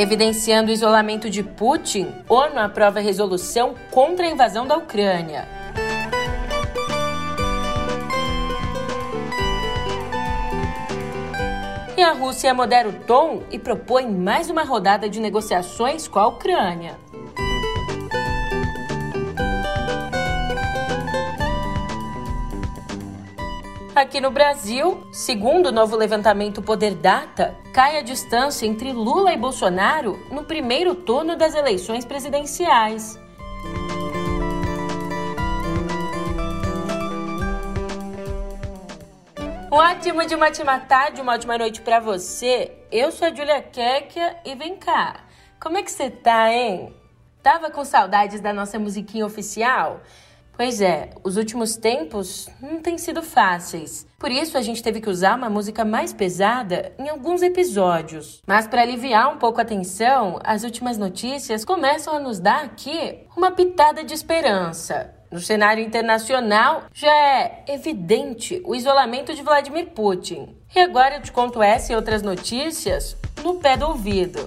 Evidenciando o isolamento de Putin, ONU aprova resolução contra a invasão da Ucrânia. E a Rússia modera o tom e propõe mais uma rodada de negociações com a Ucrânia. Aqui no Brasil, segundo o novo levantamento Poder Data, cai a distância entre Lula e Bolsonaro no primeiro turno das eleições presidenciais. Um ótimo de uma tarde, uma ótima noite para você. Eu sou a Julia Kekia e vem cá. Como é que você tá, hein? Tava com saudades da nossa musiquinha oficial? Pois é, os últimos tempos não têm sido fáceis. Por isso a gente teve que usar uma música mais pesada em alguns episódios. Mas para aliviar um pouco a tensão, as últimas notícias começam a nos dar aqui uma pitada de esperança. No cenário internacional, já é evidente o isolamento de Vladimir Putin. E agora eu te conto essa e outras notícias no pé do ouvido.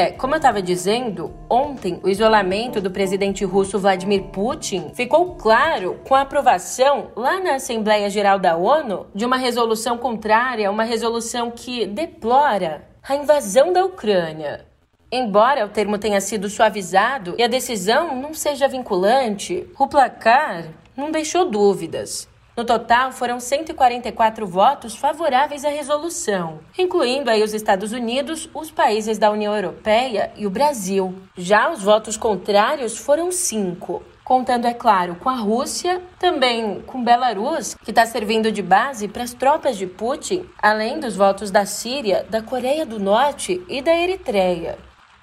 É, como eu estava dizendo, ontem o isolamento do presidente russo Vladimir Putin ficou claro com a aprovação lá na Assembleia Geral da ONU de uma resolução contrária, uma resolução que deplora a invasão da Ucrânia. Embora o termo tenha sido suavizado e a decisão não seja vinculante, o placar não deixou dúvidas. No total, foram 144 votos favoráveis à resolução, incluindo aí os Estados Unidos, os países da União Europeia e o Brasil. Já os votos contrários foram cinco, contando, é claro, com a Rússia, também com Belarus, que está servindo de base para as tropas de Putin, além dos votos da Síria, da Coreia do Norte e da Eritreia.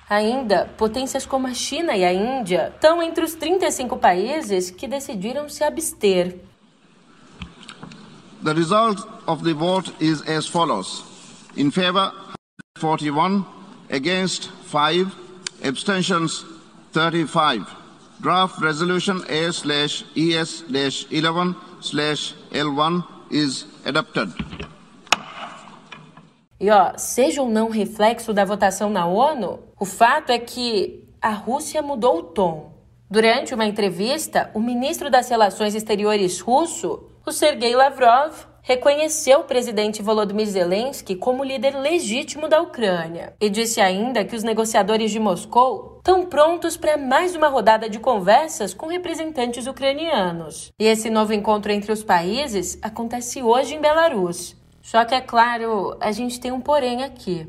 Ainda, potências como a China e a Índia estão entre os 35 países que decidiram se abster. The result of the vote is as follows. In favor, 41, against 5, abstentions 35. Draft resolution A slash ES slash 11 slash L1 is adopted. E ó, seja ou não reflexo da votação na ONU, o fato é que a Rússia mudou o tom. Durante uma entrevista, o ministro das Relações Exteriores russo o Sergei Lavrov reconheceu o presidente Volodymyr Zelensky como líder legítimo da Ucrânia e disse ainda que os negociadores de Moscou estão prontos para mais uma rodada de conversas com representantes ucranianos. E esse novo encontro entre os países acontece hoje em Belarus. Só que, é claro, a gente tem um porém aqui.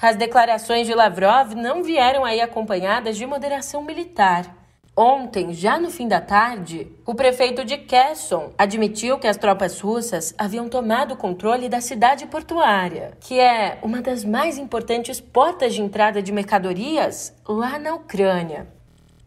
As declarações de Lavrov não vieram aí acompanhadas de moderação militar. Ontem, já no fim da tarde, o prefeito de Kherson admitiu que as tropas russas haviam tomado o controle da cidade portuária, que é uma das mais importantes portas de entrada de mercadorias lá na Ucrânia.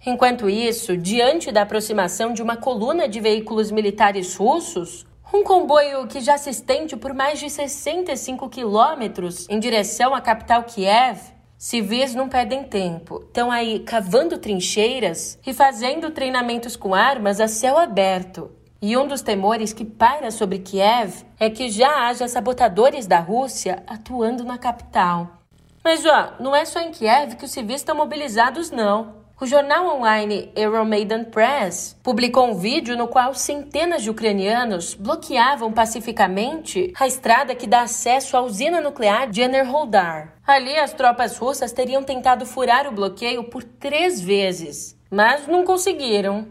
Enquanto isso, diante da aproximação de uma coluna de veículos militares russos, um comboio que já se estende por mais de 65 quilômetros em direção à capital Kiev Civis não perdem tempo, estão aí cavando trincheiras e fazendo treinamentos com armas a céu aberto. E um dos temores que paira sobre Kiev é que já haja sabotadores da Rússia atuando na capital. Mas ó, não é só em Kiev que os civis estão mobilizados, não. O jornal online Euromaidan Press publicou um vídeo no qual centenas de ucranianos bloqueavam pacificamente a estrada que dá acesso à usina nuclear de Enerholdar. Ali, as tropas russas teriam tentado furar o bloqueio por três vezes, mas não conseguiram.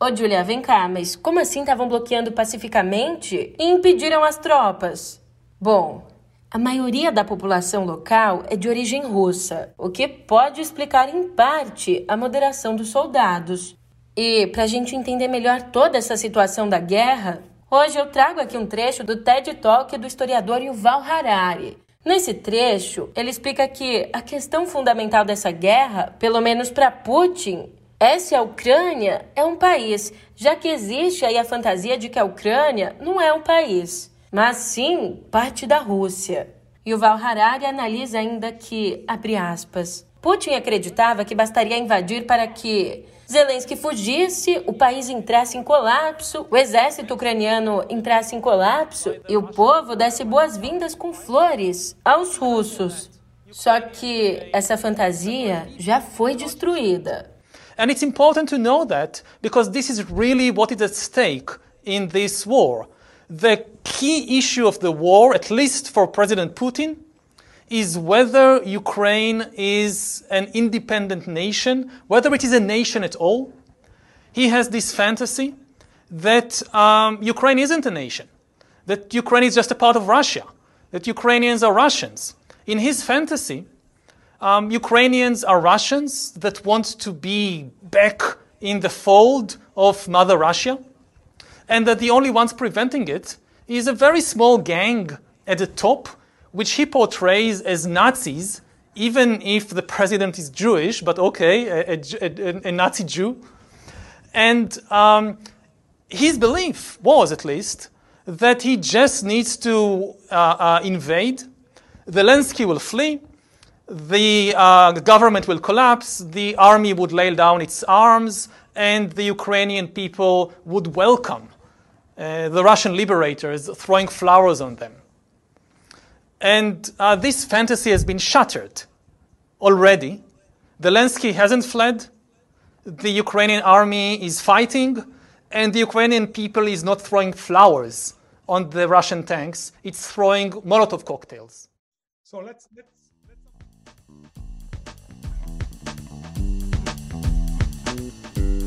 Ô, Julia, vem cá, mas como assim estavam bloqueando pacificamente e impediram as tropas? Bom, a maioria da população local é de origem russa, o que pode explicar em parte a moderação dos soldados. E para a gente entender melhor toda essa situação da guerra, hoje eu trago aqui um trecho do TED Talk do historiador Yuval Harari. Nesse trecho, ele explica que a questão fundamental dessa guerra, pelo menos para Putin, é se a Ucrânia é um país, já que existe aí a fantasia de que a Ucrânia não é um país mas sim parte da Rússia. E o Val Harari analisa ainda que, abre aspas, Putin acreditava que bastaria invadir para que Zelensky fugisse, o país entrasse em colapso, o exército ucraniano entrasse em colapso e o povo desse boas-vindas com flores aos russos. Só que essa fantasia já foi destruída. And it's important to know that because this is really what is at stake in this war. The key issue of the war, at least for President Putin, is whether Ukraine is an independent nation, whether it is a nation at all. He has this fantasy that um, Ukraine isn't a nation, that Ukraine is just a part of Russia, that Ukrainians are Russians. In his fantasy, um, Ukrainians are Russians that want to be back in the fold of Mother Russia, and that the only ones preventing it is a very small gang at the top, which he portrays as Nazis, even if the president is Jewish, but okay, a, a, a, Nazi Jew. And um, his belief was, at least, that he just needs to uh, uh, invade. Zelensky will flee, the uh, government will collapse, the army would lay down its arms, and the Ukrainian people would welcome uh, the Russian liberators throwing flowers on them. And uh, this fantasy has been shattered already. Zelensky hasn't fled, the Ukrainian army is fighting, and the Ukrainian people is not throwing flowers on the Russian tanks, it's throwing Molotov cocktails. So let's, let's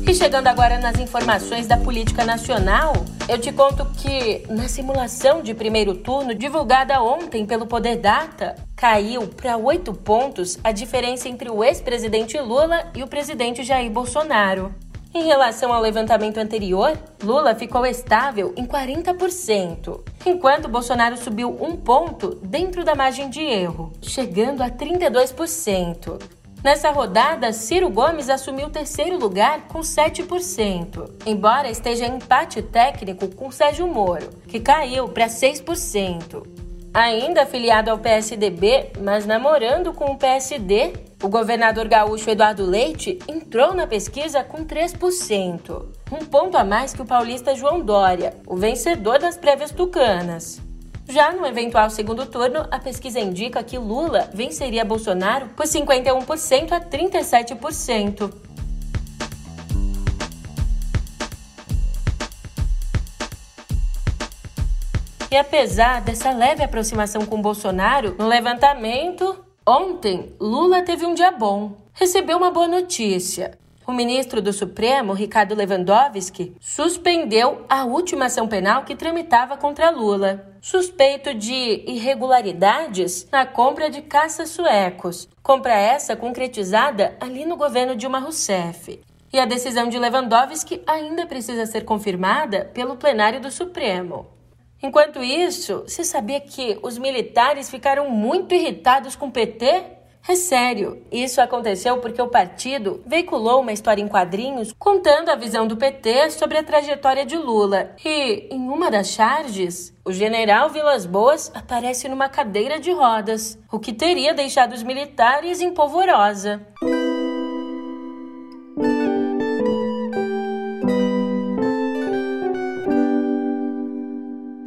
E chegando agora nas informações da política nacional, eu te conto que na simulação de primeiro turno divulgada ontem pelo Poder Data, caiu para oito pontos a diferença entre o ex-presidente Lula e o presidente Jair Bolsonaro. Em relação ao levantamento anterior, Lula ficou estável em 40%, enquanto Bolsonaro subiu um ponto dentro da margem de erro, chegando a 32%. Nessa rodada, Ciro Gomes assumiu o terceiro lugar com 7%, embora esteja em empate técnico com Sérgio Moro, que caiu para 6%. Ainda afiliado ao PSDB, mas namorando com o PSD, o governador gaúcho Eduardo Leite entrou na pesquisa com 3%, um ponto a mais que o paulista João Dória, o vencedor das prévias tucanas. Já no eventual segundo turno, a pesquisa indica que Lula venceria Bolsonaro por 51% a 37%. E apesar dessa leve aproximação com Bolsonaro, no levantamento, ontem Lula teve um dia bom. Recebeu uma boa notícia. O ministro do Supremo, Ricardo Lewandowski, suspendeu a última ação penal que tramitava contra Lula, suspeito de irregularidades na compra de caças suecos. Compra essa concretizada ali no governo Dilma Rousseff. E a decisão de Lewandowski ainda precisa ser confirmada pelo plenário do Supremo. Enquanto isso, você sabia que os militares ficaram muito irritados com o PT é sério, isso aconteceu porque o partido veiculou uma história em quadrinhos contando a visão do PT sobre a trajetória de Lula. E, em uma das charges, o general Vilas Boas aparece numa cadeira de rodas, o que teria deixado os militares em polvorosa.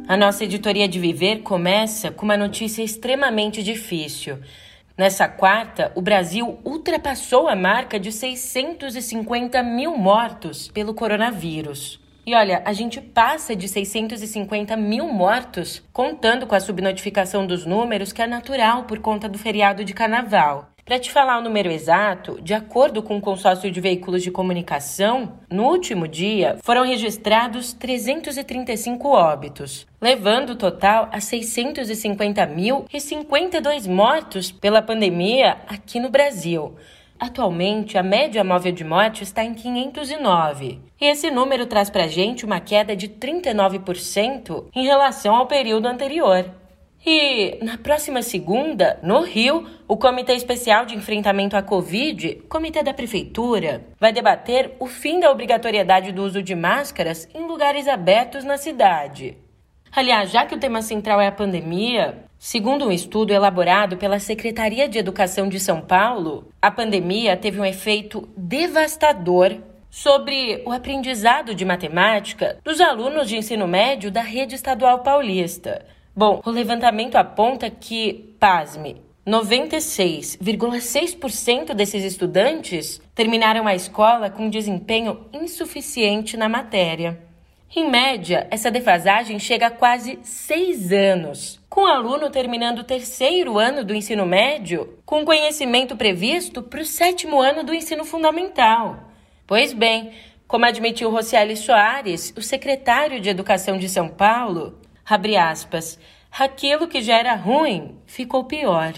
A nossa editoria de Viver começa com uma notícia extremamente difícil. Nessa quarta, o Brasil ultrapassou a marca de 650 mil mortos pelo coronavírus. E olha, a gente passa de 650 mil mortos, contando com a subnotificação dos números, que é natural por conta do feriado de carnaval. Para te falar o número exato, de acordo com o consórcio de veículos de comunicação, no último dia foram registrados 335 óbitos, levando o total a 650.052 mortos pela pandemia aqui no Brasil. Atualmente, a média móvel de morte está em 509. E esse número traz para a gente uma queda de 39% em relação ao período anterior. E na próxima segunda, no Rio, o Comitê Especial de Enfrentamento à Covid, Comitê da Prefeitura, vai debater o fim da obrigatoriedade do uso de máscaras em lugares abertos na cidade. Aliás, já que o tema central é a pandemia, segundo um estudo elaborado pela Secretaria de Educação de São Paulo, a pandemia teve um efeito devastador sobre o aprendizado de matemática dos alunos de ensino médio da rede estadual paulista. Bom, o levantamento aponta que, pasme, 96,6% desses estudantes terminaram a escola com desempenho insuficiente na matéria. Em média, essa defasagem chega a quase seis anos, com o aluno terminando o terceiro ano do ensino médio com conhecimento previsto para o sétimo ano do ensino fundamental. Pois bem, como admitiu Rocieli Soares, o secretário de Educação de São Paulo, abre aspas, aquilo que já era ruim ficou pior.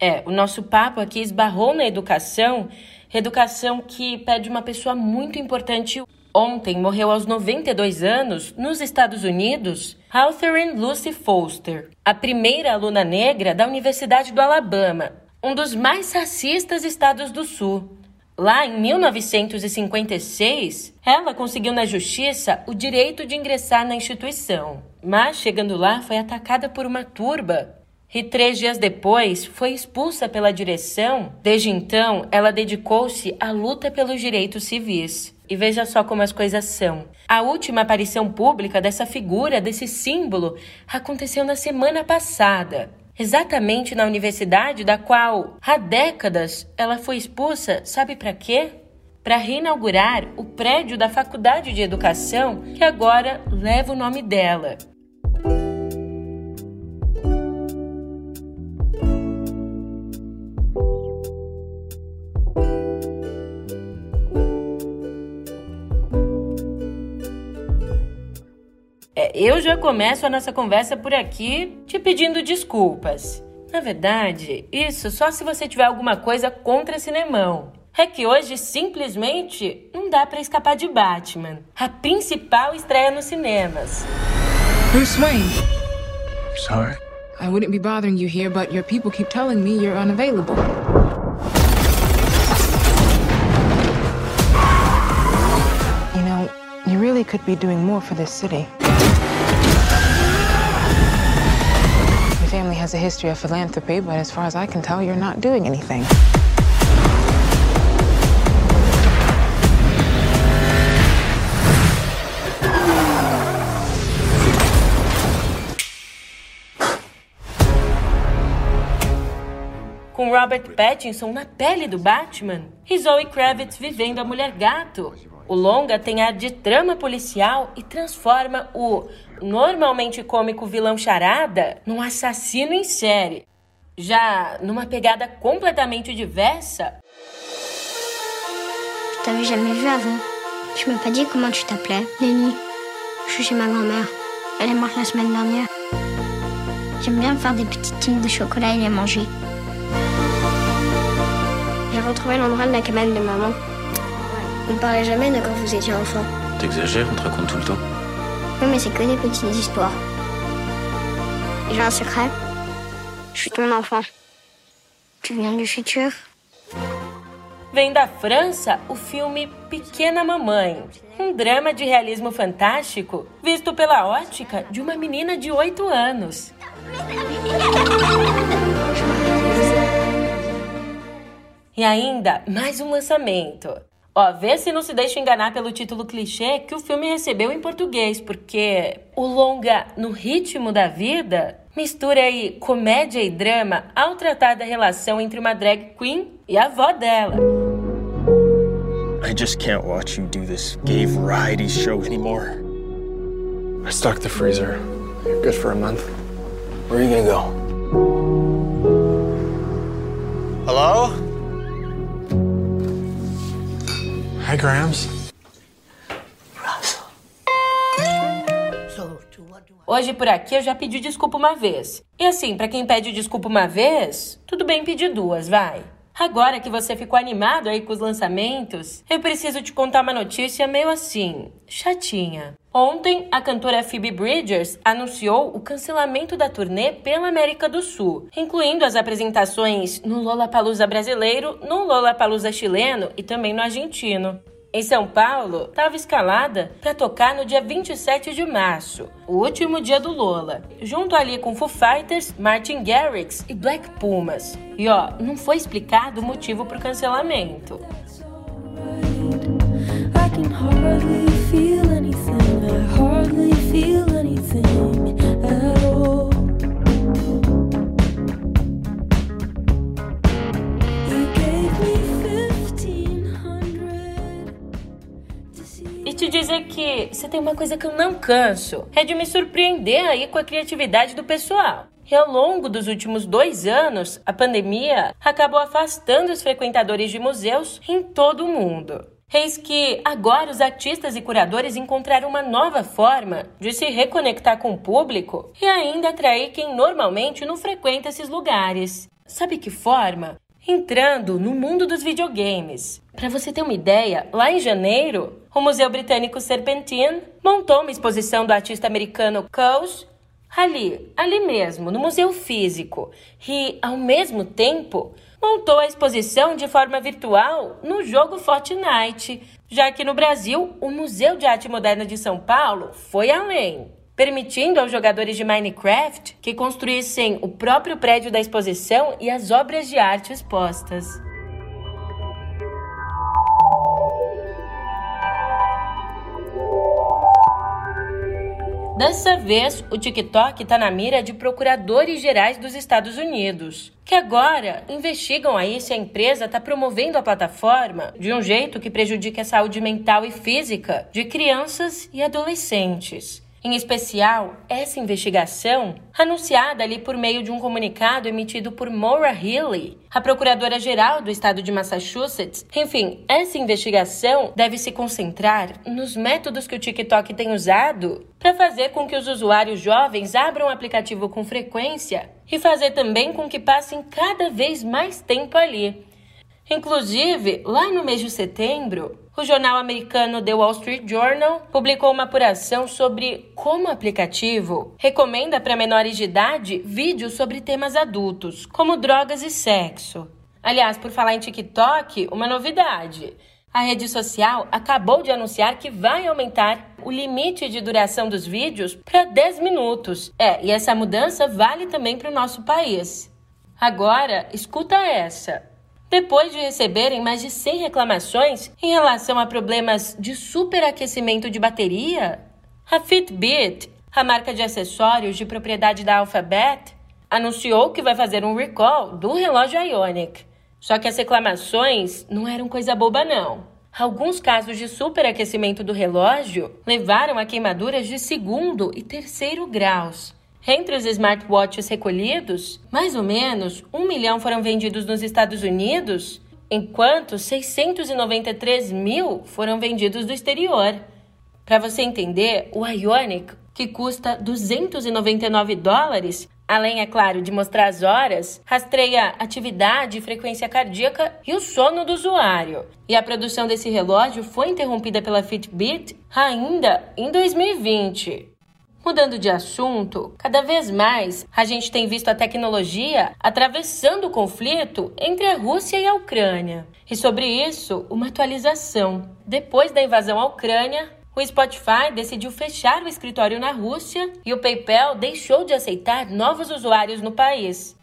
É, o nosso papo aqui esbarrou na educação, educação que pede uma pessoa muito importante. Ontem morreu aos 92 anos, nos Estados Unidos, Catherine Lucy Foster, a primeira aluna negra da Universidade do Alabama, um dos mais racistas estados do Sul. Lá em 1956, ela conseguiu na justiça o direito de ingressar na instituição, mas chegando lá foi atacada por uma turba e três dias depois foi expulsa pela direção. Desde então, ela dedicou-se à luta pelos direitos civis. E veja só como as coisas são. A última aparição pública dessa figura, desse símbolo, aconteceu na semana passada, exatamente na universidade da qual há décadas ela foi expulsa, sabe para quê? Para reinaugurar o prédio da Faculdade de Educação que agora leva o nome dela. Eu já começo a nossa conversa por aqui te pedindo desculpas. Na verdade, isso só se você tiver alguma coisa contra cinemão. É que hoje simplesmente não dá para escapar de Batman, a principal estreia nos cinemas. Bruce Wayne. Sorry. I wouldn't be bothering you here, but your people keep telling me you're unavailable. You know, you really could be doing more for this city. Family has a history of philanthropy, but as far as I can tell, you're not doing anything. Com Robert Pattinson na pele do Batman e Zoe Kravitz vivendo a mulher gato. O longa tem ar de trama policial e transforma o normalmente cômico vilão charada num assassino em série. Já numa pegada completamente diversa. Je t'avais jamais vu avant. Tu m'as pas dit comment tu t'appelais Lenny. Je suis chez ma grand-mère. Elle est morte la semaine dernière. J'aime bien faire des petites times de chocolat et les manger. J'ai retrouvé l'endroit de la cabane de maman. On ne parlait jamais de quand vous étiez enfant. T'exagères, on te raconte tout le temps. Oui, mais c'est que des petites histoires. J'ai un secret. Je suis ton enfant. Tu viens du futur. Vem da França o filme Pequena Mamãe, um drama de realismo fantástico visto pela ótica de uma menina de 8 anos. E ainda mais um lançamento. Ó, vê se não se deixa enganar pelo título clichê que o filme recebeu em português, porque o longa No Ritmo da Vida mistura aí comédia e drama ao tratar da relação entre uma drag queen e a avó dela. I just can't watch you do this gay variety show anymore. I stocked the freezer. You're good for a month. Where are you gonna go? Hello? Hi, Grams. Hoje por aqui eu já pedi desculpa uma vez. E assim, para quem pede desculpa uma vez, tudo bem pedir duas, vai. Agora que você ficou animado aí com os lançamentos, eu preciso te contar uma notícia meio assim, chatinha. Ontem, a cantora Phoebe Bridgers anunciou o cancelamento da turnê pela América do Sul, incluindo as apresentações no Lollapalooza brasileiro, no Lollapalooza chileno e também no argentino. Em São Paulo, estava escalada para tocar no dia 27 de março, o último dia do Lola, junto ali com Foo Fighters, Martin Garrix e Black Pumas. E ó, não foi explicado o motivo para o cancelamento. I can hardly feel anything, I hardly feel dizer que você tem uma coisa que eu não canso: é de me surpreender aí com a criatividade do pessoal. E ao longo dos últimos dois anos, a pandemia acabou afastando os frequentadores de museus em todo o mundo. Eis que agora os artistas e curadores encontraram uma nova forma de se reconectar com o público e ainda atrair quem normalmente não frequenta esses lugares. Sabe que forma? Entrando no mundo dos videogames. Para você ter uma ideia, lá em janeiro, o Museu Britânico Serpentine montou uma exposição do artista americano Coase ali, ali mesmo, no Museu Físico, e, ao mesmo tempo, montou a exposição de forma virtual no jogo Fortnite, já que no Brasil, o Museu de Arte Moderna de São Paulo foi além, permitindo aos jogadores de Minecraft que construíssem o próprio prédio da exposição e as obras de arte expostas. Dessa vez, o TikTok está na mira de procuradores gerais dos Estados Unidos, que agora investigam aí se a empresa está promovendo a plataforma de um jeito que prejudique a saúde mental e física de crianças e adolescentes. Em especial, essa investigação, anunciada ali por meio de um comunicado emitido por Maura Healey, a procuradora-geral do estado de Massachusetts. Enfim, essa investigação deve se concentrar nos métodos que o TikTok tem usado para fazer com que os usuários jovens abram o aplicativo com frequência e fazer também com que passem cada vez mais tempo ali. Inclusive, lá no mês de setembro, o jornal americano The Wall Street Journal publicou uma apuração sobre como o aplicativo recomenda para menores de idade vídeos sobre temas adultos, como drogas e sexo. Aliás, por falar em TikTok, uma novidade. A rede social acabou de anunciar que vai aumentar o limite de duração dos vídeos para 10 minutos. É, e essa mudança vale também para o nosso país. Agora, escuta essa. Depois de receberem mais de 100 reclamações em relação a problemas de superaquecimento de bateria, a Fitbit, a marca de acessórios de propriedade da Alphabet, anunciou que vai fazer um recall do relógio Ionic. Só que as reclamações não eram coisa boba, não. Alguns casos de superaquecimento do relógio levaram a queimaduras de segundo e terceiro graus. Entre os smartwatches recolhidos, mais ou menos um milhão foram vendidos nos Estados Unidos, enquanto 693 mil foram vendidos do exterior. Para você entender, o Ionic, que custa 299 dólares, além, é claro, de mostrar as horas, rastreia atividade, frequência cardíaca e o sono do usuário. E a produção desse relógio foi interrompida pela Fitbit ainda em 2020. Mudando de assunto, cada vez mais a gente tem visto a tecnologia atravessando o conflito entre a Rússia e a Ucrânia. E sobre isso, uma atualização. Depois da invasão à Ucrânia, o Spotify decidiu fechar o escritório na Rússia e o PayPal deixou de aceitar novos usuários no país.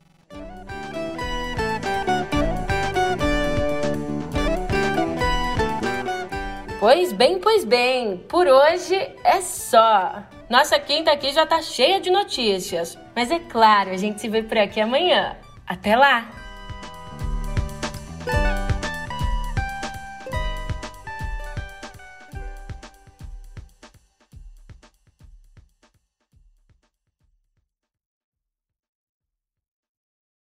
Pois bem, pois bem, por hoje é só. Nossa quinta aqui já tá cheia de notícias. Mas é claro, a gente se vê por aqui amanhã. Até lá!